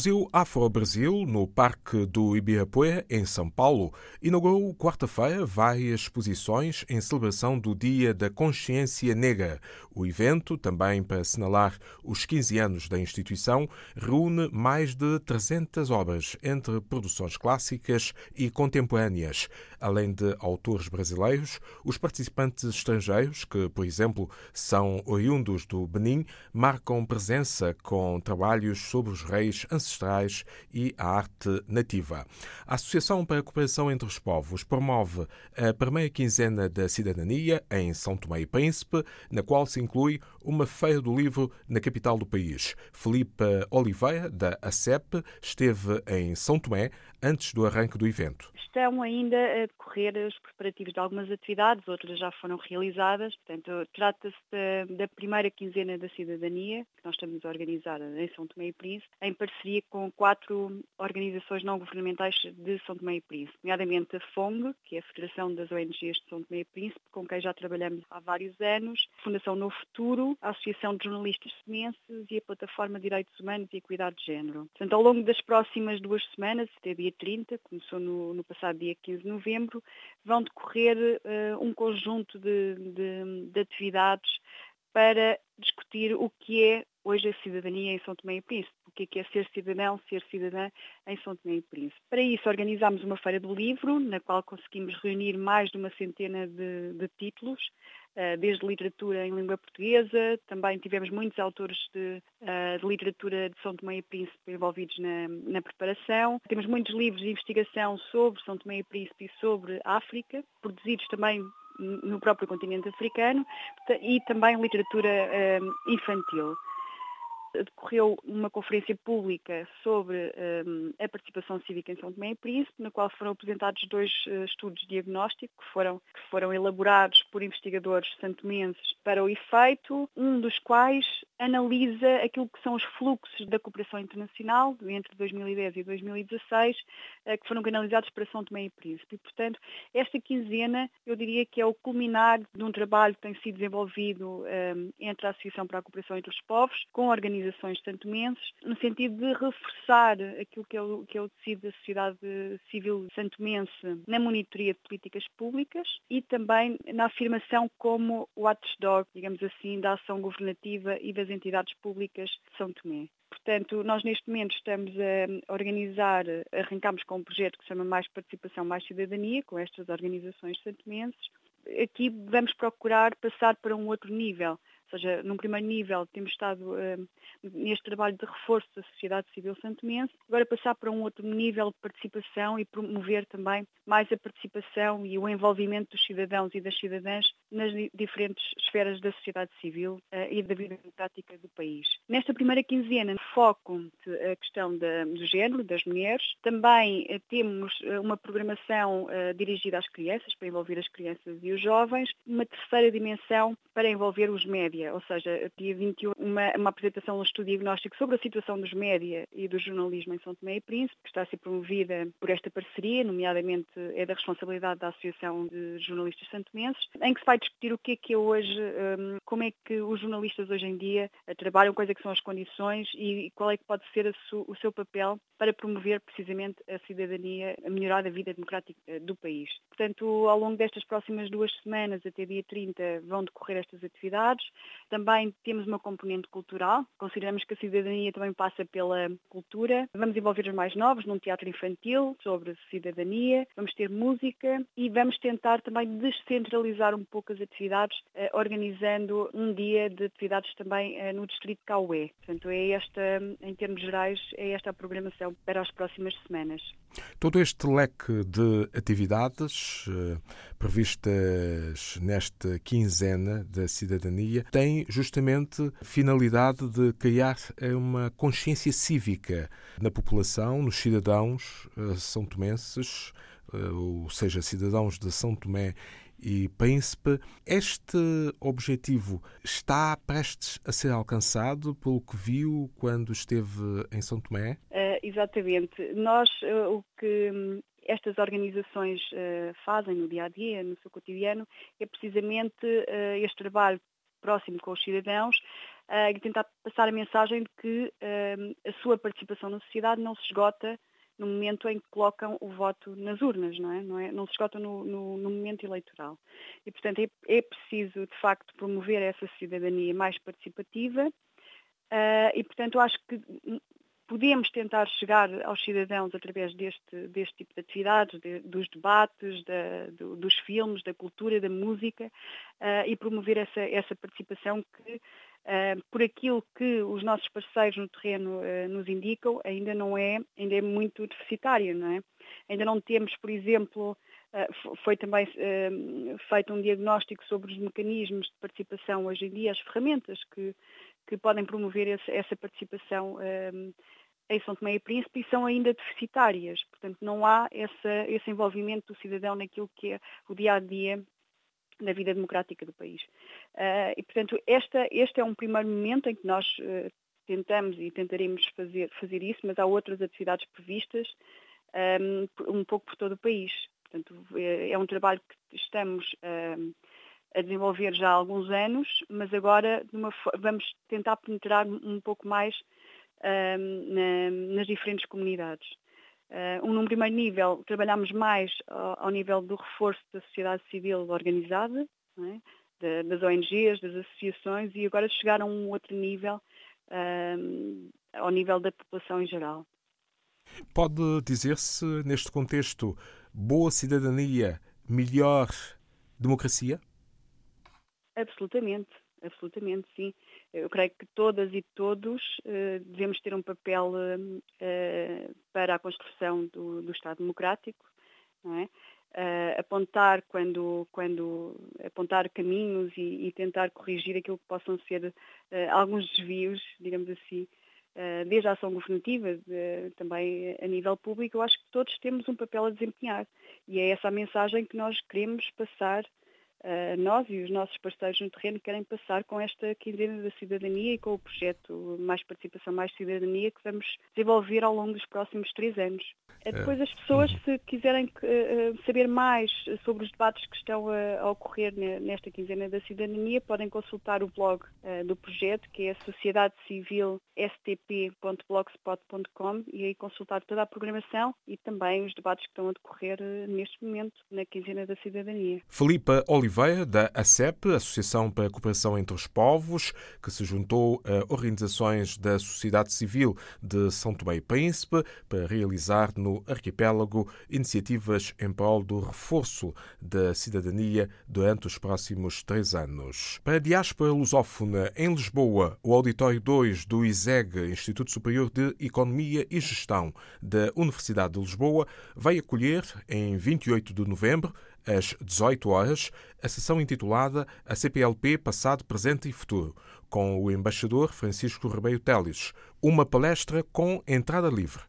Museu Afro-Brasil, no Parque do Ibirapuera, em São Paulo, inaugurou quarta-feira várias exposições em celebração do Dia da Consciência Negra. O evento, também para assinalar os 15 anos da instituição, reúne mais de 300 obras, entre produções clássicas e contemporâneas. Além de autores brasileiros, os participantes estrangeiros, que, por exemplo, são oriundos do Benin, marcam presença com trabalhos sobre os reis ancestrais e a arte nativa. A Associação para a Cooperação entre os Povos promove a primeira quinzena da cidadania em São Tomé e Príncipe, na qual se inclui uma feira do livro na capital do país. Felipe Oliveira, da ACEP, esteve em São Tomé antes do arranque do evento. Estão ainda a decorrer os preparativos de algumas atividades, outras já foram realizadas. Portanto, trata-se da, primeira quinzena da cidadania, que nós estamos a organizar em São Tomé e Príncipe, em parceria com quatro organizações não governamentais de São Tomé e Príncipe, nomeadamente a FONG, que é a Federação das ONGs de São Tomé e Príncipe, com quem já trabalhamos há vários anos, a Fundação No Futuro, a Associação de Jornalistas Semenses e a Plataforma de Direitos Humanos e Equidade de Género. Portanto, ao longo das próximas duas semanas, até dia 30, começou no, no passado dia 15 de novembro, vão decorrer uh, um conjunto de, de, de atividades para discutir o que é hoje a cidadania em São Tomé e Príncipe, o que é, é ser cidadão, ser cidadã em São Tomé e Príncipe. Para isso organizámos uma feira do livro, na qual conseguimos reunir mais de uma centena de, de títulos, desde literatura em língua portuguesa, também tivemos muitos autores de, uh, de literatura de São Tomé e Príncipe envolvidos na, na, preparação. Temos muitos livros de investigação sobre São Tomé e Príncipe e sobre África, produzidos também no próprio continente africano e também literatura uh, infantil decorreu uma conferência pública sobre um, a participação cívica em São Tomé e Príncipe, na qual foram apresentados dois uh, estudos de diagnóstico que foram, que foram elaborados por investigadores santomenses para o efeito, um dos quais analisa aquilo que são os fluxos da cooperação internacional entre 2010 e 2016, uh, que foram canalizados para São Tomé e Príncipe. E, portanto, esta quinzena eu diria que é o culminar de um trabalho que tem sido desenvolvido um, entre a Associação para a Cooperação entre os Povos, com a organizações santomenses, no sentido de reforçar aquilo que é o, que é o tecido da sociedade civil santomense na monitoria de políticas públicas e também na afirmação como watchdog, digamos assim, da ação governativa e das entidades públicas de São Tomé. Portanto, nós neste momento estamos a organizar, arrancamos com um projeto que se chama Mais Participação, Mais Cidadania, com estas organizações santomenses. Aqui vamos procurar passar para um outro nível, ou seja, num primeiro nível temos estado uh, neste trabalho de reforço da sociedade civil santomense, agora passar para um outro nível de participação e promover também mais a participação e o envolvimento dos cidadãos e das cidadãs nas diferentes esferas da sociedade civil uh, e da vida democrática do país. Nesta primeira quinzena, foco a questão da, do género, das mulheres. Também uh, temos uma programação dirigida às crianças, para envolver as crianças e os jovens. Uma terceira dimensão para envolver os média, ou seja, dia 21, uma, uma apresentação um estudo diagnóstico sobre a situação dos média e do jornalismo em São Tomé e Príncipe, que está a ser promovida por esta parceria, nomeadamente é da responsabilidade da Associação de Jornalistas Santomenses, em que se vai discutir o que é que é hoje, um, como é que os jornalistas hoje em dia eh, trabalham, quais é que são as condições e qual é que pode ser o seu papel para promover precisamente a cidadania, a melhorar a vida democrática eh, do país. Portanto, ao longo destas próximas duas semanas, até dia 30, vão decorrer estas atividades. Também temos uma componente cultural, consideramos que a cidadania também passa pela cultura. Vamos envolver os mais novos num teatro infantil sobre cidadania, vamos ter música e vamos tentar também descentralizar um pouco as atividades, eh, organizando um dia de atividades também eh, no distrito de Cauê. Portanto, é esta, em termos gerais, é esta a programação para as próximas semanas. Todo este leque de atividades eh, previstas nesta quinzena da cidadania tem justamente finalidade de criar uma consciência cívica na população, nos cidadãos são tomenses, ou seja, cidadãos de São Tomé e Príncipe. Este objetivo está prestes a ser alcançado pelo que viu quando esteve em São Tomé? Uh, exatamente. Nós uh, o que hum, estas organizações uh, fazem no dia a dia, no seu cotidiano, é precisamente este trabalho próximo com os cidadãos, e tentar passar a mensagem de que uh, a sua participação na sociedade não se esgota no momento em que colocam o voto nas urnas, não é? Não, é? não se esgota no, no, no, momento eleitoral. E, portanto, é, é, preciso, de facto, promover essa cidadania mais participativa uh, e, portanto, acho que podemos tentar chegar aos cidadãos através deste, deste tipo de atividades, de, dos debates, da, do, dos filmes, da cultura, da música uh, e promover essa, essa participação que, por aquilo que os nossos parceiros no terreno uh, nos indicam, ainda não é, ainda é muito deficitário, não é? Ainda não temos, por exemplo, foi também feito um diagnóstico sobre os mecanismos de participação hoje em dia, as ferramentas que, que podem promover essa, participação em São Tomé e Príncipe e são ainda deficitárias. Portanto, não há essa, esse envolvimento do cidadão naquilo que é o dia-a-dia -dia na vida democrática do país. Uh, e, portanto, esta, este é um primeiro momento em que nós uh, tentamos e tentaremos fazer, fazer isso, mas há outras atividades previstas um, um pouco por todo o país. Portanto, é, é um trabalho que estamos a desenvolver já há alguns anos, mas agora vamos tentar penetrar um pouco mais na, nas diferentes comunidades. Uh, um, num primeiro nível, trabalhamos mais ao, ao, nível do reforço da sociedade civil organizada, é? das ONGs, das associações, e agora chegar a um outro nível, ao nível da população em geral. Pode dizer-se, neste contexto, boa cidadania, melhor democracia? Absolutamente, absolutamente, sim. Eu creio que todas e todos uh, devemos ter um papel uh, para a construção do, do Estado Democrático, é? apontar quando, quando apontar caminhos e, e, tentar corrigir aquilo que possam ser alguns desvios, digamos assim, desde a ação governativa, de, também a nível público, eu acho que todos temos um papel a desempenhar. E é essa a mensagem que nós queremos passar nós e os nossos parceiros no terreno querem passar com esta quinzena da cidadania e com o projeto Mais Participação, Mais Cidadania que vamos desenvolver ao longo dos próximos três anos. Uh, depois as pessoas, uhum. se quiserem uh, saber mais sobre os debates que estão a, ocorrer nesta quinzena da cidadania, podem consultar o blog do projeto, que é Sociedade Civil stp.blogspot.com e aí consultar toda a programação e também os debates que estão a decorrer neste momento na quinzena da cidadania. Filipa Oliveira Oliveira, da ACEP, Associação para a Cooperação entre os Povos, que se juntou a organizações da sociedade civil de São Tomé e Príncipe para realizar no arquipélago iniciativas em prol do reforço da cidadania durante os próximos três anos. Para a diáspora lusófona em Lisboa, o Auditório 2 do ISEG, Instituto Superior de Economia e Gestão da Universidade de Lisboa, vai acolher, em 28 de novembro, às 18 horas, a sessão intitulada A CPLP Passado, Presente e Futuro, com o embaixador Francisco Ribeiro Teles, uma palestra com entrada livre.